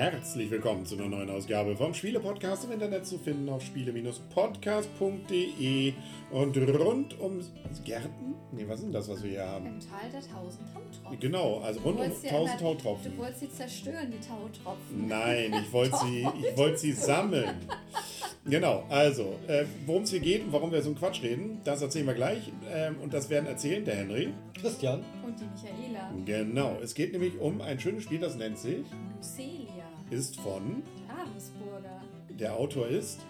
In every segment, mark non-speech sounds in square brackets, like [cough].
Herzlich willkommen zu einer neuen Ausgabe vom Spiele-Podcast im Internet zu finden auf spiele-podcast.de und rund um Gärten? Nee, was ist denn das, was wir hier haben? Im Tal der tausend Tautropfen. Genau, also rund um ja 1000 immer- Tautropfen. Du wolltest sie zerstören, die Tautropfen. Nein, ich wollte sie, [laughs] ich wollte sie sammeln. Genau, also, äh, worum es hier geht und warum wir so einen Quatsch reden, das erzählen wir gleich. Ähm, und das werden erzählen der Henry. Christian, Und die Michaela. Genau, es geht nämlich um ein schönes Spiel, das nennt sich, Lucelia. Ist von, Ravensburger. der Autor ist,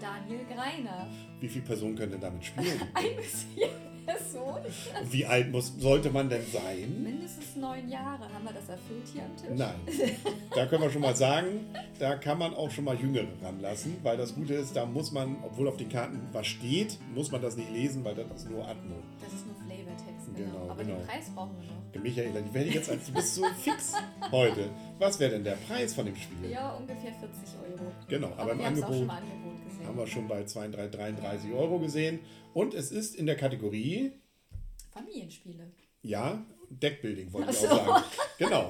Daniel Greiner. wie viele Personen können denn damit spielen? [laughs] Ein bis vier Personen. Wie alt muss, sollte man denn sein? Mindestens neun Jahre. Haben wir das erfüllt hier am Tisch? Nein, da können wir schon mal sagen, da kann man auch schon mal Jüngere ranlassen, weil das Gute ist, da muss man, obwohl auf den Karten was steht, muss man das nicht lesen, weil das ist nur Atmo. Das ist nur Flavortext, genau. Genau, Aber genau. den Preis brauchen wir noch. Michaela, die werde ich jetzt, als du bist so fix heute. Was wäre denn der Preis von dem Spiel? Ja, ungefähr 40 Euro. Genau, aber im auch schon Angebot Angebot gesehen. haben wir schon bei 32, 33 Euro gesehen. Und es ist in der Kategorie, Familienspiele. ja, Deckbuilding wollte ich Ach auch so. sagen. Genau.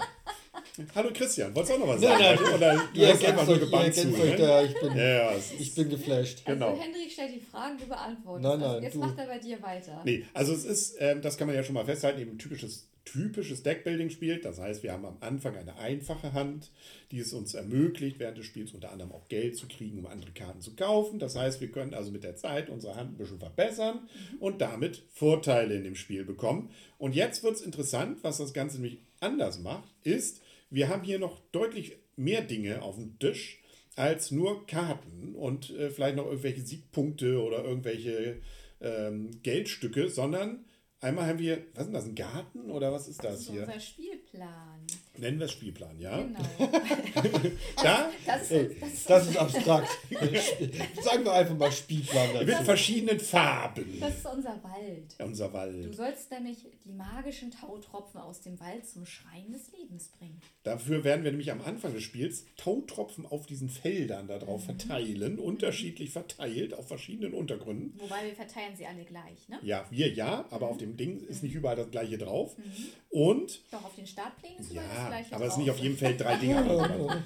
Hallo Christian, wolltest du auch noch was Nein, sagen? nein, Oder du ihr hast einfach nur euch, ihr gebannt zu. euch Ne? da, ich bin, Ja, ich bin geflasht. Genau. Also Hendrik stellt die Fragen, du beantwortest. Nein, nein, Jetzt du. macht er bei dir weiter. Nee, also es ist, ähm, das kann man ja schon mal festhalten, eben ein typisches, typisches Deckbuilding-Spiel. Das heißt, wir haben am Anfang eine einfache Hand, die es uns ermöglicht, während des Spiels unter anderem auch Geld zu kriegen, um andere Karten zu kaufen. Das heißt, wir können also mit der Zeit unsere Hand ein bisschen verbessern und damit Vorteile in dem Spiel bekommen. Und jetzt wird es interessant, was das Ganze nämlich anders macht, ist, wir haben hier noch deutlich mehr Dinge auf dem Tisch als nur Karten und äh, vielleicht noch irgendwelche Siegpunkte oder irgendwelche ähm, Geldstücke, sondern einmal haben wir, was ist denn das, ein Garten oder was ist Das das ist hier? unser Spielplan. Nennen wir es Spielplan, ja? Genau. [laughs] Da Das, das ist, das ist abstrakt. [laughs] Sagen wir einfach mal Spielplan mit dazu. verschiedenen Farben. das ist unser Wald. Unser Du Wald. sollst nämlich die magischen Tautropfen aus dem Wald zum Schrein des Lebens bringen. Dafür werden wir nämlich am Anfang des Spiels Tautropfen auf diesen Feldern da Mhm. drauf verteilen, unterschiedlich verteilt auf verschiedenen Untergründen. Wobei wir verteilen sie alle gleich, ne? Ja, wir ja, aber auf dem Ding ist nicht überall das gleiche drauf. Mhm. Und Doch, auf den Startplänen ist überall das Ja, gleiche aber es ist nicht auf jedem Feld drei [laughs] Dinger,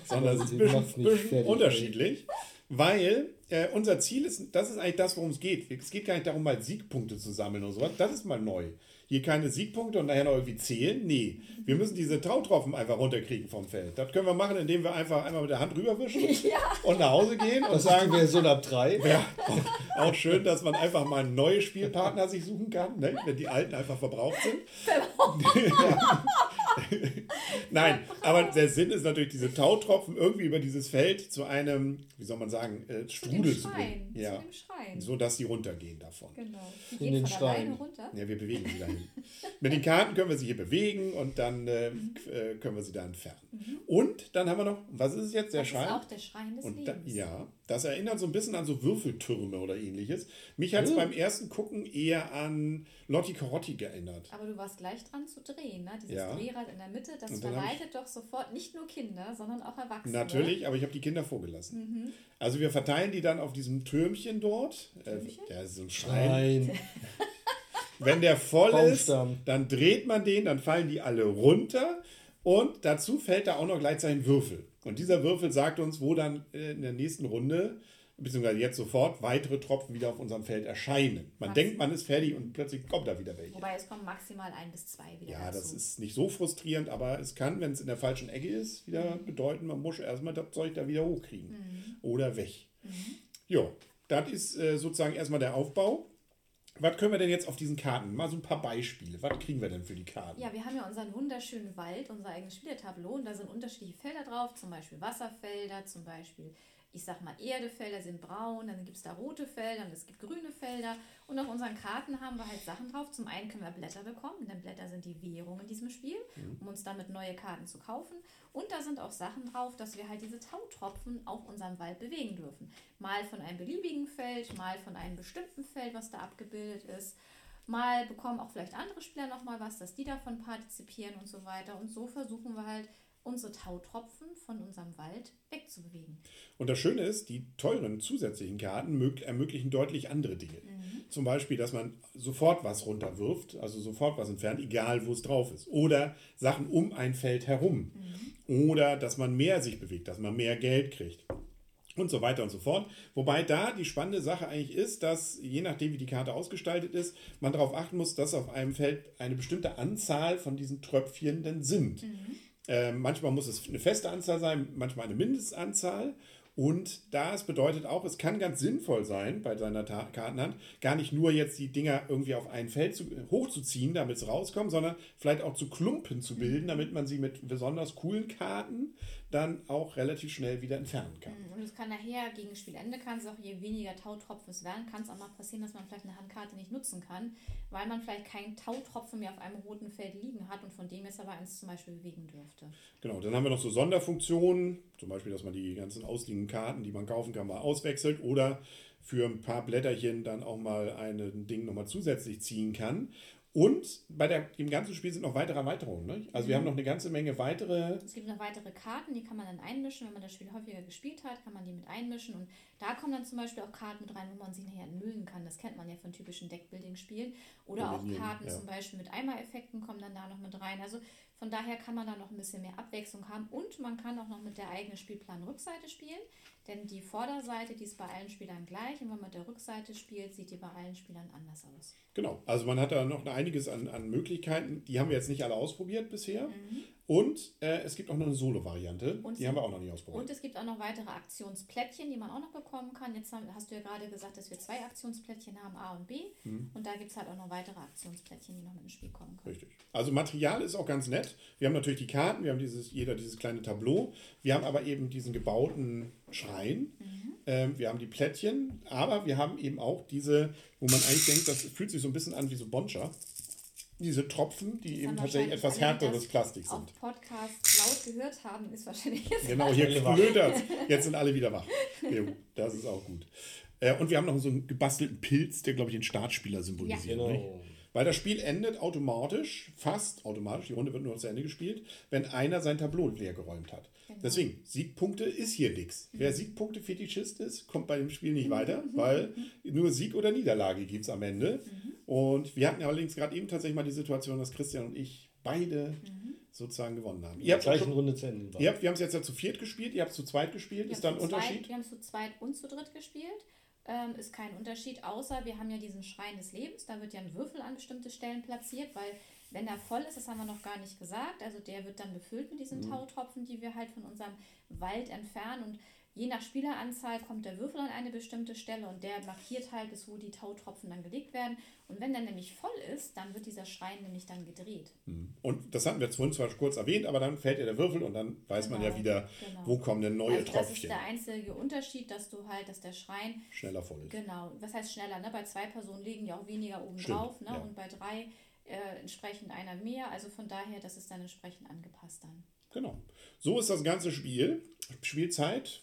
sondern es ist ein bisschen, bisschen unterschiedlich, weil äh, unser Ziel ist, das ist eigentlich das, worum es geht. Es geht gar nicht darum, mal Siegpunkte zu sammeln oder sowas. Das ist mal neu. Hier keine Siegpunkte und nachher noch irgendwie zählen. Nee, wir müssen diese Tautropfen einfach runterkriegen vom Feld. Das können wir machen, indem wir einfach einmal mit der Hand rüberwischen [laughs] und nach Hause gehen und Das sagen, Version ab 3. ja, [laughs] auch schön, dass man einfach mal neue Spielpartner sich suchen kann, ne? wenn die alten einfach verbraucht sind. [laughs] Nein, aber der Sinn ist natürlich, diese Tautropfen irgendwie über dieses Feld zu einem, wie soll man sagen, äh, zu dem Strudel zu Schrein. bringen. Zu Ja, dem Schrein. so dass sie runtergehen davon. Genau. Die In gehen den Schrein. runter. Ja, wir bewegen sie dahin. Mit den Karten können wir sie hier bewegen und dann äh, k- äh, können wir sie da entfernen. Und dann haben wir noch, was ist es jetzt, der Das ist Schrein? auch der Schrein des Und da, Lebens. ja, das erinnert so ein bisschen an so Würfeltürme oder ähnliches. Mich hat es beim ersten Gucken eher an Lotti Carotti geändert. Aber du warst gleich dran zu drehen, ne? Dieses Ja. Drehrad in der Mitte, das verleitet doch sofort nicht nur Kinder, sondern auch Erwachsene. Natürlich, aber ich habe die Kinder vorgelassen. Mhm. Also wir verteilen die dann auf diesem Türmchen dort. Äh, der ist so ein Schrein. Nein. [laughs] Wenn der voll ist, dann dreht man den, dann fallen die alle runter. Und dazu fällt da auch noch gleichzeitig ein Würfel. Und dieser Würfel sagt uns, wo dann äh, in der nächsten Runde, beziehungsweise jetzt sofort, weitere Tropfen wieder auf unserem Feld erscheinen. Man Was? denkt, man ist fertig und plötzlich kommt da wieder welche. Wobei es kommen maximal ein bis zwei wieder Ja, dazu. das ist nicht so frustrierend, aber es kann, wenn es in der falschen Ecke ist, wieder Mhm. bedeuten, man muss erstmal das Zeug da wieder hochkriegen. Oder weg. Jo, das ist äh, sozusagen erstmal der Aufbau. Was können wir denn jetzt auf diesen Karten? Mal so ein paar Beispiele. Was kriegen wir denn für die Karten? Ja, wir haben ja unseren wunderschönen Wald, unser eigenes Spieletableau und da sind unterschiedliche Felder drauf, zum Beispiel Wasserfelder, zum Beispiel, ich sag mal, Erdefelder sind braun, dann gibt es da rote Felder und es gibt grüne Felder und auf unseren Karten haben wir halt Sachen drauf. Zum einen können wir Blätter bekommen, denn Blätter sind die Währung in diesem Spiel, um uns damit neue Karten zu kaufen. Und da sind auch Sachen drauf, dass wir halt diese Tautropfen auf unserem Wald bewegen dürfen. Mal von einem beliebigen Feld, mal von einem bestimmten Feld, was da abgebildet ist. Mal bekommen auch vielleicht andere Spieler nochmal was, dass die davon partizipieren und so weiter. Und so versuchen wir halt, unsere Tautropfen von unserem Wald wegzubewegen. Und das Schöne ist, die teuren zusätzlichen Karten mög- ermöglichen deutlich andere Dinge. Zum Beispiel, dass man sofort was runterwirft, also sofort was entfernt, egal wo es drauf ist. Oder Sachen um ein Feld herum. Oder dass man mehr sich bewegt, dass man mehr Geld kriegt. Und so weiter und so fort. Wobei da die spannende Sache eigentlich ist, dass je nachdem, wie die Karte ausgestaltet ist, man darauf achten muss, dass auf einem Feld eine bestimmte Anzahl von diesen Tröpfchen denn sind. Ähm, manchmal muss es eine feste Anzahl sein, manchmal eine Mindestanzahl. Und das bedeutet auch, es kann ganz sinnvoll sein, bei seiner Kartenhand, gar nicht nur jetzt die Dinger irgendwie auf ein Feld zu, hochzuziehen, damit es rauskommt, sondern vielleicht auch zu Klumpen zu bilden, damit man sie mit besonders coolen Karten dann auch relativ schnell wieder entfernen kann. Und es kann nachher gegen Spielende kann es auch, je weniger Tautropfen es werden, kann es auch mal passieren, dass man vielleicht eine Handkarte nicht nutzen kann, weil man vielleicht keinen Tautropfen mehr auf einem roten Feld liegen hat und von dem jetzt aber eins zum Beispiel bewegen dürfte. Genau, dann haben wir noch so Sonderfunktionen, zum Beispiel, dass man die ganzen ausliegenden Karten, die man kaufen kann, mal auswechselt oder für ein paar Blätterchen dann auch mal ein Ding nochmal zusätzlich ziehen kann. Und bei der, dem ganzen Spiel sind noch weitere Erweiterungen. Ne? Also wir haben noch eine ganze Menge weitere. Es gibt noch weitere Karten, die kann man dann einmischen. Wenn man das Spiel häufiger gespielt hat, kann man die mit einmischen. Und da kommen dann zum Beispiel auch Karten mit rein, wo man sie nachher entmüllen kann. Das kennt man ja von typischen Deckbuilding-Spielen. Oder auch Dominion, Karten ja. zum Beispiel mit Eimereffekten kommen dann da noch mit rein. Also von daher kann man da noch ein bisschen mehr Abwechslung haben. Und man kann auch noch mit der eigenen Spielplan-Rückseite spielen. Denn die Vorderseite, die ist bei allen Spielern gleich. Und wenn man mit der Rückseite spielt, sieht die bei allen Spielern anders aus. Genau, also man hat da noch einiges an, an Möglichkeiten. Die haben wir jetzt nicht alle ausprobiert bisher. Mhm. Und äh, es gibt auch noch eine Solo-Variante. Die haben wir auch noch nicht ausprobiert. Und es gibt auch noch weitere Aktionsplättchen, die man auch noch bekommen kann. Jetzt haben, hast du ja gerade gesagt, dass wir zwei Aktionsplättchen haben, A und B. Mhm. Und da gibt es halt auch noch weitere Aktionsplättchen, die noch mit ins Spiel kommen können. Richtig. Also Material ist auch ganz nett. Wir haben natürlich die Karten, wir haben dieses, jeder dieses kleine Tableau. Wir haben aber eben diesen gebauten Schrein. Mhm. Ähm, wir haben die Plättchen, aber wir haben eben auch diese, wo man eigentlich denkt, das fühlt sich so ein bisschen an wie so Boncher. Diese Tropfen, die eben haben tatsächlich wahrscheinlich etwas härteres das Plastik sind. Auf Podcast laut gehört haben, ist wahrscheinlich jetzt Genau, [laughs] hier knötert's. Jetzt sind alle wieder wach. Ja, das ist auch gut. Äh, und wir haben noch so einen gebastelten Pilz, der, glaube ich, den Startspieler symbolisiert. Genau. Nicht? Weil das Spiel endet automatisch, fast automatisch, die Runde wird nur zu Ende gespielt, wenn einer sein Tableau leer geräumt hat. Genau. Deswegen, Siegpunkte ist hier nix. Wer Siegpunkte-Fetischist ist, kommt bei dem Spiel Mhm. nicht weiter, weil nur Sieg oder Niederlage gibt es am Ende. Mhm. Und wir hatten ja allerdings gerade eben tatsächlich mal die Situation, dass Christian und ich beide Mhm. sozusagen gewonnen haben. In Ihr habt gleichen schon, Runde zu Ende. war. ihr habt, wir haben es jetzt ja zu viert gespielt, ihr habt es zu zweit gespielt. Wir Ist da ein Unterschied? Zweit, wir haben es zu zweit und zu dritt gespielt. Ähm, ist kein Unterschied, außer wir haben ja diesen Schrein des Lebens. Da wird ja ein Würfel an bestimmte Stellen platziert, weil wenn er voll ist, das haben wir noch gar nicht gesagt, also der wird dann befüllt mit diesen Tautropfen, die wir halt von unserem Wald entfernen. Und je nach Spieleranzahl kommt der Würfel an eine bestimmte Stelle und der markiert halt, bis wo die Tautropfen dann gelegt werden. Und wenn der nämlich voll ist, dann wird dieser Schrein nämlich dann gedreht. Und das hatten wir vorhin zwar kurz erwähnt, aber dann fällt ja der Würfel und dann weiß man ja Genau, wieder, genau. wo kommen denn neue also das ist der einzige Unterschied, dass du halt, dass der Schrein Schneller voll ist. Genau, was heißt schneller? Ne? Bei zwei Personen liegen ja auch weniger oben Stimmt, drauf ne? ja. und bei drei äh, entsprechend einer mehr. Also von daher, das ist dann entsprechend angepasst dann. Genau. So ist das ganze Spiel. Spielzeit,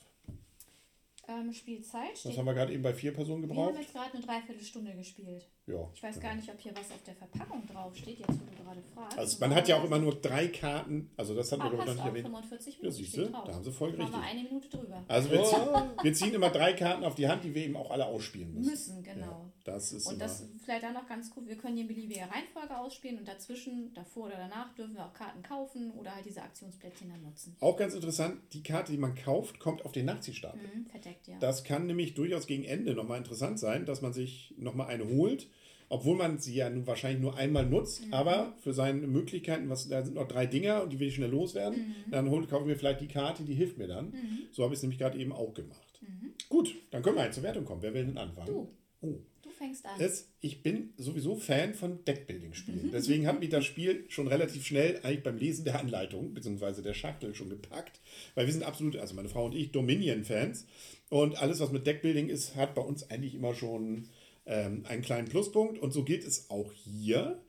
Ähm, Spielzeit das steht. haben wir gerade eben bei vier Personen Wir haben gebraucht. jetzt gerade eine Dreiviertelstunde gespielt. Ja. Ich weiß gar nicht, ob hier was auf der Verpackung draufsteht, jetzt wo du gerade fragst. Also man hat ja auch immer nur drei Karten, also das hatten Ah, wir ich noch nicht erwähnt. 45 Ja, Minuten siehst du, steht drauf. da haben sie voll Machen richtig. wir eine Minute drüber. Also wir, ziehen, wir ziehen immer drei Karten auf die Hand, die wir eben auch alle ausspielen müssen. Müssen, genau. Ja, das ist Und das vielleicht dann noch ganz cool, wir können hier in beliebiger Reihenfolge ausspielen und dazwischen, davor oder danach, dürfen wir auch Karten kaufen oder halt diese Aktionsplättchen dann nutzen. auch ganz interessant, die Karte, die man kauft, kommt auf den Nachziehstapel. Mhm, verdeckt, ja. Das kann nämlich durchaus gegen Ende nochmal interessant sein, dass man sich nochmal eine holt, obwohl man sie ja nun wahrscheinlich nur einmal nutzt, Mhm. aber für seine Möglichkeiten, was, da sind noch drei Dinger und die will ich schnell loswerden, Mhm. dann hol, kaufe ich mir vielleicht die Karte, die hilft mir dann. So habe ich es nämlich gerade eben auch gemacht. Mhm. Gut, dann können wir halt zur Wertung kommen. Wer will denn anfangen? Du. Oh. Du fängst an. Es, ich bin sowieso Fan von Mhm. Deckbuilding-Spielen. Deswegen hat mich das Spiel schon relativ schnell eigentlich beim Lesen der Anleitung bzw. der Schachtel schon gepackt. Weil wir sind absolut, also meine Frau und ich, Dominion-Fans. Und alles, was mit Deckbuilding ist, hat bei uns eigentlich immer schon ähm, einen kleinen Pluspunkt. Und so geht es auch hier.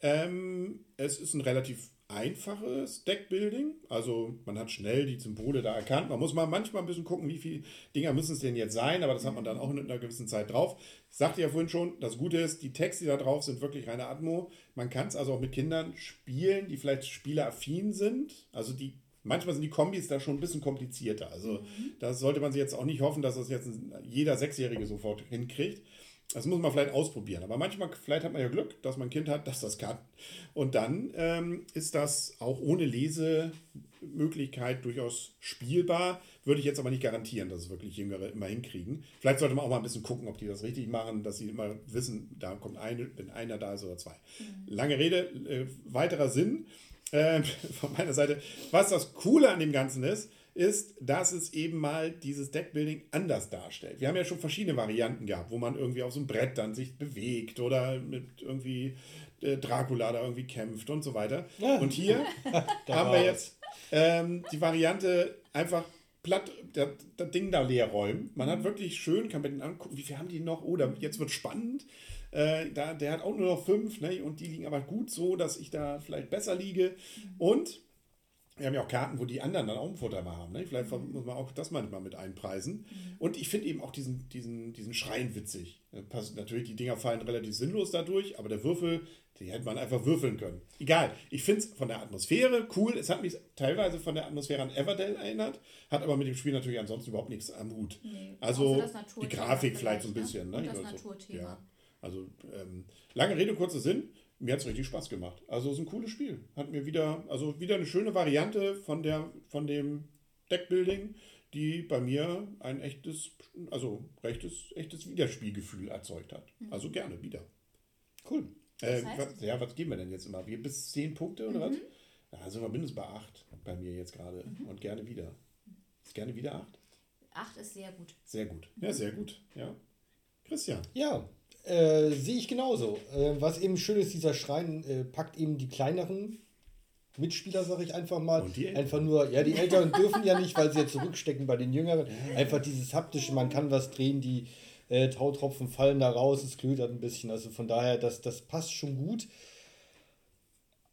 Ähm, es ist ein relativ einfaches Deckbuilding. Also man hat schnell die Symbole da erkannt. Man muss mal manchmal ein bisschen gucken, wie viele Dinger müssen es denn jetzt sein, aber das hat man dann auch in einer gewissen Zeit drauf. Ich sagte ja vorhin schon, das Gute ist, die Texte, die da drauf sind, wirklich reine Atmo. Man kann es also auch mit Kindern spielen, die vielleicht spieleraffin sind. Also die Manchmal sind die Kombis da schon ein bisschen komplizierter. Also da sollte man sich jetzt auch nicht hoffen, dass das jetzt jeder Sechsjährige sofort hinkriegt. Das muss man vielleicht ausprobieren. Aber manchmal, vielleicht hat man ja Glück, dass man ein Kind hat, das das kann. Und dann ähm, ist das auch ohne Lesemöglichkeit durchaus spielbar. Würde ich jetzt aber nicht garantieren, dass es wirklich Jüngere immer hinkriegen. Vielleicht sollte man auch mal ein bisschen gucken, ob die das richtig machen, dass sie immer wissen, da kommt eine, wenn einer da ist oder zwei. Lange Rede, äh, weiterer Sinn äh, [laughs] von meiner Seite. Was das Coole an dem Ganzen ist, ist, dass es eben mal dieses Deckbuilding anders darstellt. Wir haben ja schon verschiedene Varianten gehabt, wo man irgendwie auf so einem Brett dann sich bewegt oder mit irgendwie äh, Dracula da irgendwie kämpft und so weiter. Ja. Und hier [laughs] haben wir jetzt ähm, die Variante einfach platt das, das Ding da leer räumen. Man hat wirklich schön, kann man den angucken, wie viel haben die noch? Oder jetzt wird spannend. Äh, da, der hat auch nur noch fünf, ne? Und die liegen aber gut so, dass ich da vielleicht besser liege. Und wir haben ja auch Karten, wo die anderen dann auch einen Vorteil mal haben. Ne? Vielleicht muss man auch das manchmal mit einpreisen. Und ich finde eben auch diesen, diesen, diesen Schrein witzig. Äh, Natürlich, die Dinger fallen relativ sinnlos dadurch, aber der Würfel, die hätte man einfach würfeln können. Egal. Ich finde es von der Atmosphäre cool. Es hat mich teilweise von der Atmosphäre an Everdell erinnert, hat aber mit dem Spiel natürlich ansonsten überhaupt nichts am Hut. Nee, also die Grafik vielleicht so ein vielleicht, bisschen. ne? Ne? Und das Also, Naturthema. Ja. Also ähm, lange Rede, kurzer Sinn. Mir hat es richtig Spaß gemacht. Also es ist ein cooles Spiel. Hat mir wieder, also wieder eine schöne Variante von, der, von dem Deckbuilding, die bei mir ein echtes, also rechtes, echtes Wiederspielgefühl erzeugt hat. Also gerne wieder. Cool. Äh, Das heißt? was, ja, was geben wir denn jetzt immer? Wir bis 10 Punkte oder was? Da sind wir mindestens bei 8 bei mir jetzt gerade. Und gerne wieder. Ist gerne wieder 8? Acht ist sehr gut. Sehr gut. Ja, sehr gut. Ja. Christian. Ja, äh, sehe ich genauso. Äh, was eben schön ist, dieser Schrein äh, packt eben die kleineren Mitspieler, sage ich einfach mal. Und die einfach nur, ja, die Älteren [laughs] dürfen ja nicht, weil sie ja zurückstecken bei den Jüngeren. Einfach dieses haptische, man kann was drehen, die äh, Tautropfen fallen da raus, es glüht ein bisschen. Also von daher, das, das passt schon gut.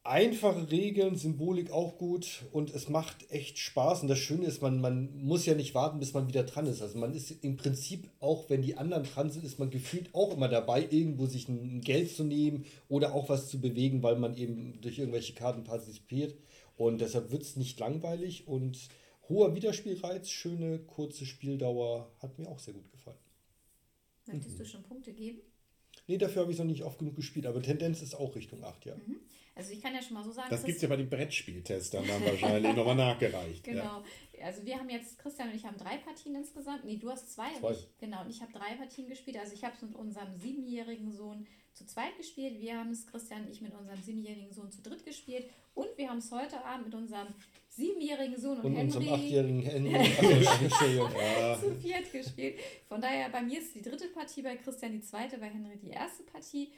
Einfache Regeln, Symbolik auch gut und es macht echt Spaß. Und das Schöne ist, man, man muss ja nicht warten, bis man wieder dran ist. Also man ist im Prinzip, auch wenn die anderen dran sind, ist man gefühlt auch immer dabei, irgendwo sich ein Geld zu nehmen oder auch was zu bewegen, weil man eben durch irgendwelche Karten partizipiert. Und deshalb wird es nicht langweilig und hoher Wiederspielreiz, schöne, kurze Spieldauer, hat mir auch sehr gut gefallen. Möchtest du schon Punkte geben? Nee, dafür habe ich noch nicht oft genug gespielt, aber Tendenz ist auch Richtung 8, ja. Also ich kann ja schon mal so sagen, Das gibt es ja bei den Brettspieltestern dann wahrscheinlich nochmal nachgereicht. Ja. Genau. Also wir haben jetzt, Christian und ich haben drei Partien insgesamt. Nee, du hast zwei. Zwei. Und ich, genau, und ich habe drei Partien gespielt. Also ich habe es mit unserem siebenjährigen Sohn zu zweit gespielt. Wir haben es, Christian und ich, mit unserem siebenjährigen Sohn zu dritt gespielt. Und wir haben es heute Abend mit unserem siebenjährigen Sohn und, Und unserem [laughs] Henry achtjährigen Henry. Zu viert gespielt. Von daher, bei mir ist die dritte Partie, bei Christian die zweite, bei Henry die erste Partie.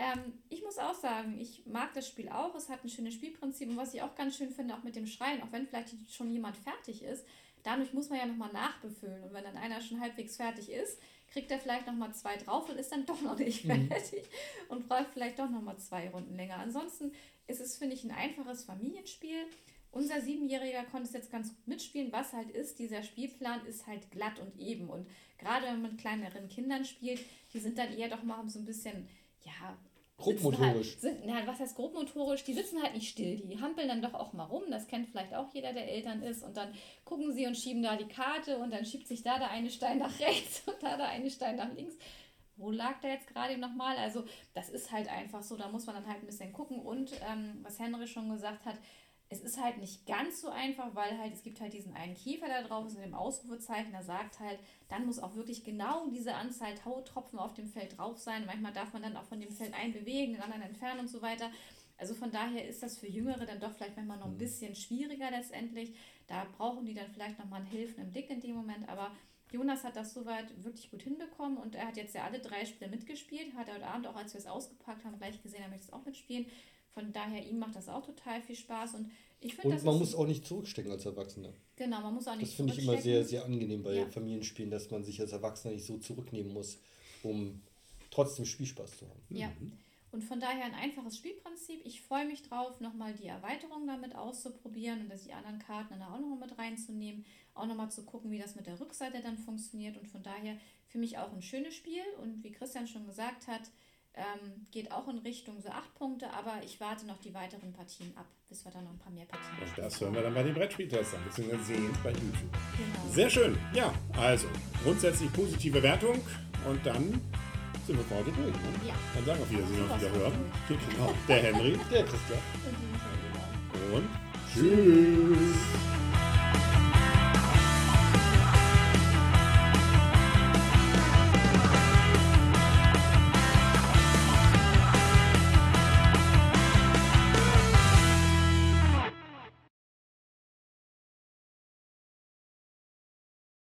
Ähm, ich muss auch sagen, ich mag das Spiel auch. Es hat ein schönes Spielprinzip. Und was ich auch ganz schön finde, auch mit dem Schreien, auch wenn vielleicht schon jemand fertig ist, dadurch muss man ja nochmal nachbefüllen. Und wenn dann einer schon halbwegs fertig ist, kriegt er vielleicht nochmal zwei drauf und ist dann [laughs] doch noch nicht fertig und braucht vielleicht doch nochmal zwei Runden länger. Ansonsten ist es, finde ich, ein einfaches Familienspiel. Unser Siebenjähriger konnte es jetzt ganz gut mitspielen. Was halt ist, dieser Spielplan ist halt glatt und eben. Und gerade wenn man mit kleineren Kindern spielt, die sind dann eher doch mal so ein bisschen, ja. Grobmotorisch. Halt, na, was heißt grobmotorisch? Die sitzen halt nicht still. Die hampeln dann doch auch mal rum. Das kennt vielleicht auch jeder, der Eltern ist. Und dann gucken sie und schieben da die Karte und dann schiebt sich da der eine Stein nach rechts [laughs] und da der eine Stein nach links wo lag der jetzt gerade nochmal? Also das ist halt einfach so, da muss man dann halt ein bisschen gucken. Und ähm, was Henry schon gesagt hat, es ist halt nicht ganz so einfach, weil halt es gibt halt diesen einen Kiefer da drauf, ist mit dem Ausrufezeichen, der sagt halt, dann muss auch wirklich genau diese Anzahl Tautropfen auf dem Feld drauf sein. Manchmal darf man dann auch von dem Feld einen bewegen, den anderen entfernen und so weiter. Also von daher ist das für Jüngere dann doch vielleicht manchmal noch ein bisschen schwieriger letztendlich. Da brauchen die dann vielleicht nochmal einen hilfenden Blick in dem Moment, aber Jonas hat das soweit wirklich gut hinbekommen und er hat jetzt ja alle drei Spiele mitgespielt. Hat er heute Abend auch, als wir es ausgepackt haben, gleich gesehen, er möchte es auch mitspielen. Von daher, ihm macht das auch total viel Spaß und ich finde, das Und man muss auch nicht zurückstecken als Erwachsener. genau, man muss auch nicht Das finde ich immer sehr, sehr angenehm bei Ja. Familienspielen, dass man sich als Erwachsener nicht so zurücknehmen muss, um trotzdem Spielspaß zu haben. Ja. Und von daher ein einfaches Spielprinzip. Ich freue mich drauf, nochmal die Erweiterung damit auszuprobieren und dass die anderen Karten dann auch nochmal mit reinzunehmen. Auch nochmal zu gucken, wie das mit der Rückseite dann funktioniert. Und von daher für mich auch ein schönes Spiel. Und wie Christian schon gesagt hat, ähm, geht auch in Richtung so acht Punkte. Aber ich warte noch die weiteren Partien ab, bis wir dann noch ein paar mehr Partien Und das hören wir dann bei den Brettspieltestern, beziehungsweise sehen bei YouTube. Genau. Sehr schön. Ja, also grundsätzlich positive Wertung. Und dann sind wir heute durch. Ne? Ja. Dann sagen wir auf Wiedersehen und wieder hören. Genau. Der Henry Der Christian. Und und tschüss.